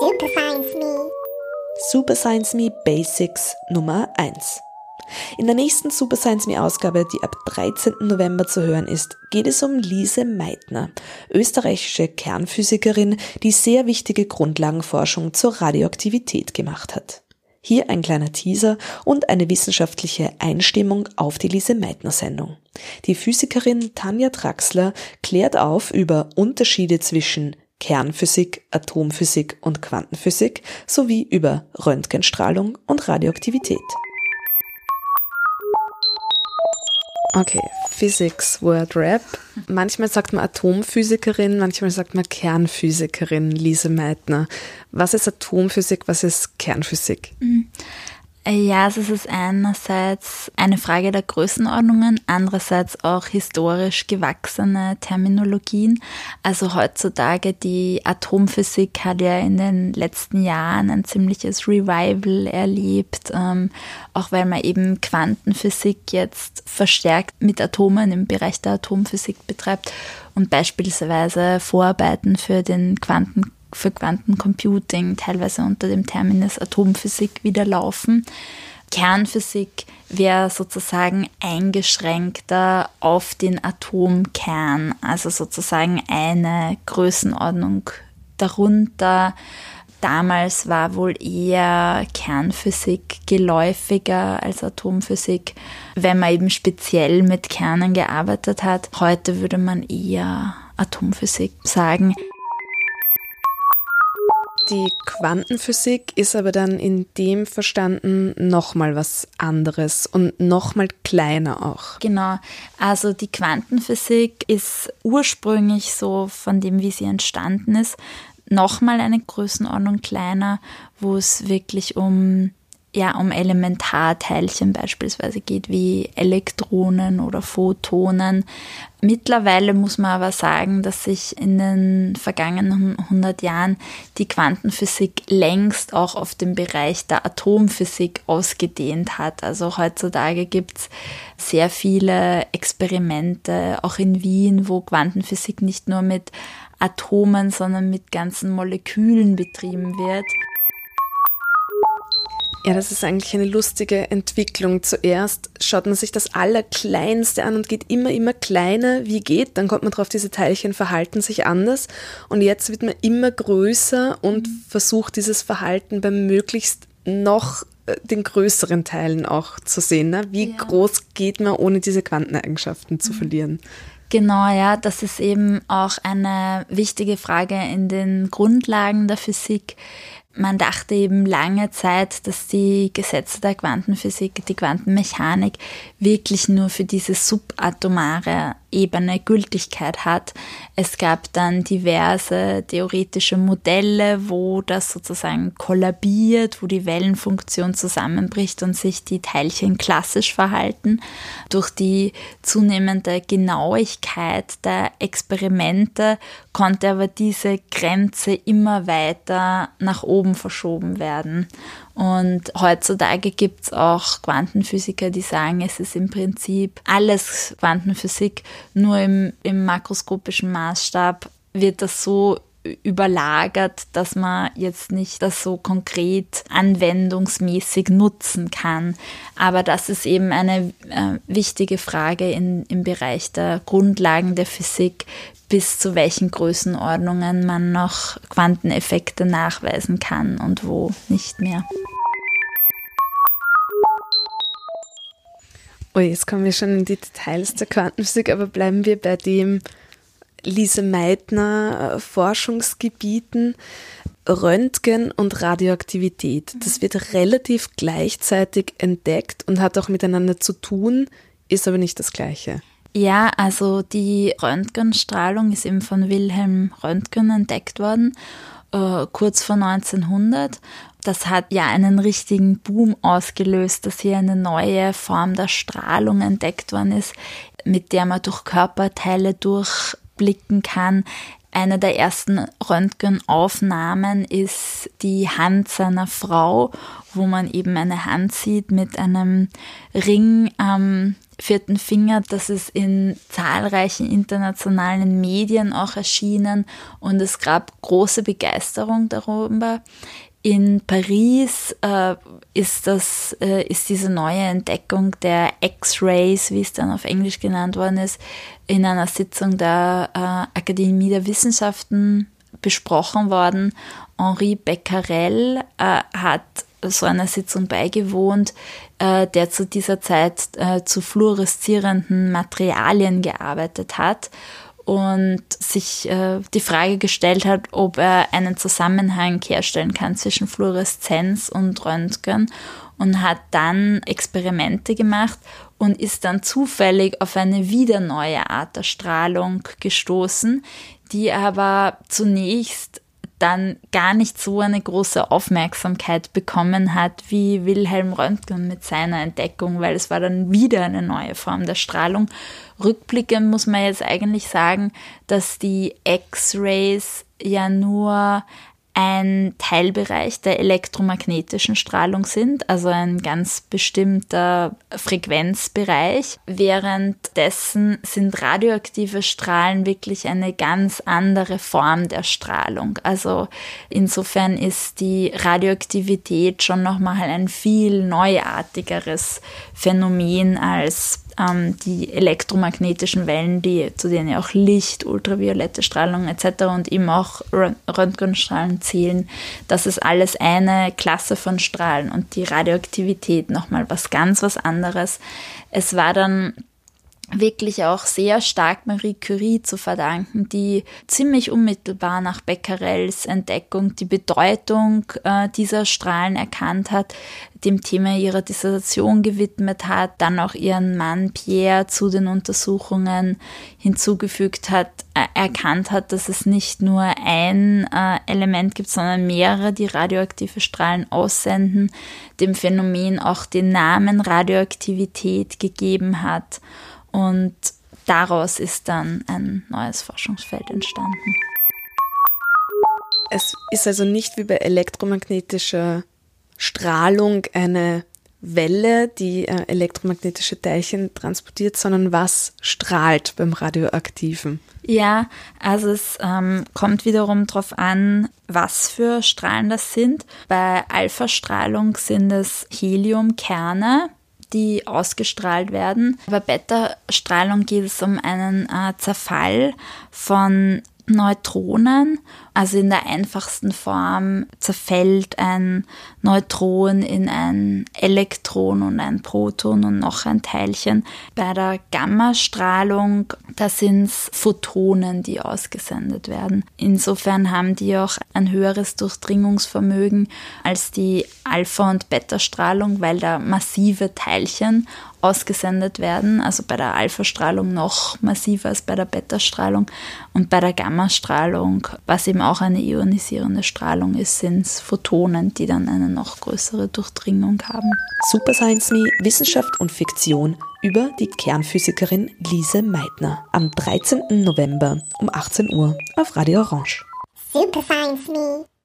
Super Science Me. Super Science Me Basics Nummer 1. In der nächsten Super Science Me Ausgabe, die ab 13. November zu hören ist, geht es um Lise Meitner, österreichische Kernphysikerin, die sehr wichtige Grundlagenforschung zur Radioaktivität gemacht hat. Hier ein kleiner Teaser und eine wissenschaftliche Einstimmung auf die Lise Meitner Sendung. Die Physikerin Tanja Traxler klärt auf über Unterschiede zwischen Kernphysik, Atomphysik und Quantenphysik sowie über Röntgenstrahlung und Radioaktivität. Okay, Physics Word Rap. Manchmal sagt man Atomphysikerin, manchmal sagt man Kernphysikerin, Lise Meitner. Was ist Atomphysik, was ist Kernphysik? Ja, also es ist einerseits eine Frage der Größenordnungen, andererseits auch historisch gewachsene Terminologien. Also heutzutage die Atomphysik hat ja in den letzten Jahren ein ziemliches Revival erlebt, ähm, auch weil man eben Quantenphysik jetzt verstärkt mit Atomen im Bereich der Atomphysik betreibt und beispielsweise Vorarbeiten für den Quanten für Quantencomputing teilweise unter dem Terminus Atomphysik wieder laufen. Kernphysik wäre sozusagen eingeschränkter auf den Atomkern, also sozusagen eine Größenordnung darunter. Damals war wohl eher Kernphysik geläufiger als Atomphysik, wenn man eben speziell mit Kernen gearbeitet hat. Heute würde man eher Atomphysik sagen. Die Quantenphysik ist aber dann in dem verstanden nochmal was anderes und nochmal kleiner auch. Genau. Also die Quantenphysik ist ursprünglich so von dem, wie sie entstanden ist, nochmal eine Größenordnung kleiner, wo es wirklich um ja um Elementarteilchen beispielsweise geht, wie Elektronen oder Photonen. Mittlerweile muss man aber sagen, dass sich in den vergangenen 100 Jahren die Quantenphysik längst auch auf den Bereich der Atomphysik ausgedehnt hat. Also heutzutage gibt es sehr viele Experimente, auch in Wien, wo Quantenphysik nicht nur mit Atomen, sondern mit ganzen Molekülen betrieben wird. Ja, das ist eigentlich eine lustige Entwicklung. Zuerst schaut man sich das Allerkleinste an und geht immer, immer kleiner, wie geht. Dann kommt man drauf, diese Teilchen verhalten sich anders. Und jetzt wird man immer größer und versucht, dieses Verhalten beim möglichst noch äh, den größeren Teilen auch zu sehen. Ne? Wie ja. groß geht man, ohne diese Quanteneigenschaften zu mhm. verlieren? Genau, ja, das ist eben auch eine wichtige Frage in den Grundlagen der Physik man dachte eben lange Zeit, dass die Gesetze der Quantenphysik, die Quantenmechanik wirklich nur für diese subatomare Ebene Gültigkeit hat. Es gab dann diverse theoretische Modelle, wo das sozusagen kollabiert, wo die Wellenfunktion zusammenbricht und sich die Teilchen klassisch verhalten. Durch die zunehmende Genauigkeit der Experimente konnte aber diese Grenze immer weiter nach oben verschoben werden. Und heutzutage gibt es auch Quantenphysiker, die sagen, es ist im Prinzip alles Quantenphysik, nur im, im makroskopischen Maßstab wird das so überlagert, dass man jetzt nicht das so konkret anwendungsmäßig nutzen kann. Aber das ist eben eine äh, wichtige Frage in, im Bereich der Grundlagen der Physik, bis zu welchen Größenordnungen man noch Quanteneffekte nachweisen kann und wo nicht mehr. Oh, jetzt kommen wir schon in die Details der Quantenphysik, aber bleiben wir bei dem Lise Meitner äh, Forschungsgebieten. Röntgen und Radioaktivität. Das wird relativ gleichzeitig entdeckt und hat auch miteinander zu tun, ist aber nicht das Gleiche. Ja, also die Röntgenstrahlung ist eben von Wilhelm Röntgen entdeckt worden, äh, kurz vor 1900. Das hat ja einen richtigen Boom ausgelöst, dass hier eine neue Form der Strahlung entdeckt worden ist, mit der man durch Körperteile durchblicken kann. Eine der ersten Röntgenaufnahmen ist die Hand seiner Frau, wo man eben eine Hand sieht mit einem Ring am vierten Finger, das ist in zahlreichen internationalen Medien auch erschienen und es gab große Begeisterung darüber. In Paris äh, ist, das, äh, ist diese neue Entdeckung der X-Rays, wie es dann auf Englisch genannt worden ist, in einer Sitzung der äh, Akademie der Wissenschaften besprochen worden. Henri Becquerel äh, hat so einer Sitzung beigewohnt, äh, der zu dieser Zeit äh, zu fluoreszierenden Materialien gearbeitet hat und sich äh, die Frage gestellt hat, ob er einen Zusammenhang herstellen kann zwischen Fluoreszenz und Röntgen und hat dann Experimente gemacht und ist dann zufällig auf eine wieder neue Art der Strahlung gestoßen, die aber zunächst dann gar nicht so eine große Aufmerksamkeit bekommen hat wie Wilhelm Röntgen mit seiner Entdeckung, weil es war dann wieder eine neue Form der Strahlung. Rückblickend muss man jetzt eigentlich sagen, dass die X-Rays ja nur ein Teilbereich der elektromagnetischen Strahlung sind, also ein ganz bestimmter Frequenzbereich. Währenddessen sind radioaktive Strahlen wirklich eine ganz andere Form der Strahlung. Also insofern ist die Radioaktivität schon nochmal ein viel neuartigeres Phänomen als ähm, die elektromagnetischen Wellen, die, zu denen ja auch Licht, ultraviolette Strahlung etc. und eben auch Röntgenstrahlen zählen. Das ist alles eine Klasse von Strahlen und die Radioaktivität nochmal was ganz was anderes. Es war dann wirklich auch sehr stark Marie Curie zu verdanken, die ziemlich unmittelbar nach Becquerels Entdeckung die Bedeutung äh, dieser Strahlen erkannt hat, dem Thema ihrer Dissertation gewidmet hat, dann auch ihren Mann Pierre zu den Untersuchungen hinzugefügt hat, äh, erkannt hat, dass es nicht nur ein äh, Element gibt, sondern mehrere, die radioaktive Strahlen aussenden, dem Phänomen auch den Namen Radioaktivität gegeben hat und daraus ist dann ein neues Forschungsfeld entstanden. Es ist also nicht wie bei elektromagnetischer Strahlung eine Welle, die äh, elektromagnetische Teilchen transportiert, sondern was strahlt beim Radioaktiven? Ja, also es ähm, kommt wiederum darauf an, was für Strahlen das sind. Bei Alpha-Strahlung sind es Heliumkerne, die ausgestrahlt werden. Bei Beta-Strahlung geht es um einen äh, Zerfall von Neutronen. Also in der einfachsten Form zerfällt ein Neutron in ein Elektron und ein Proton und noch ein Teilchen. Bei der Gammastrahlung, da sind es Photonen, die ausgesendet werden. Insofern haben die auch ein höheres Durchdringungsvermögen als die Alpha- und Beta-Strahlung, weil da massive Teilchen ausgesendet werden, also bei der Alpha-Strahlung noch massiver als bei der Beta-Strahlung und bei der Gamma-Strahlung, was eben auch eine ionisierende Strahlung ist, sind es Photonen, die dann eine noch größere Durchdringung haben. Super Science Me, Wissenschaft und Fiktion über die Kernphysikerin Lise Meitner am 13. November um 18 Uhr auf Radio Orange. Super Science Me.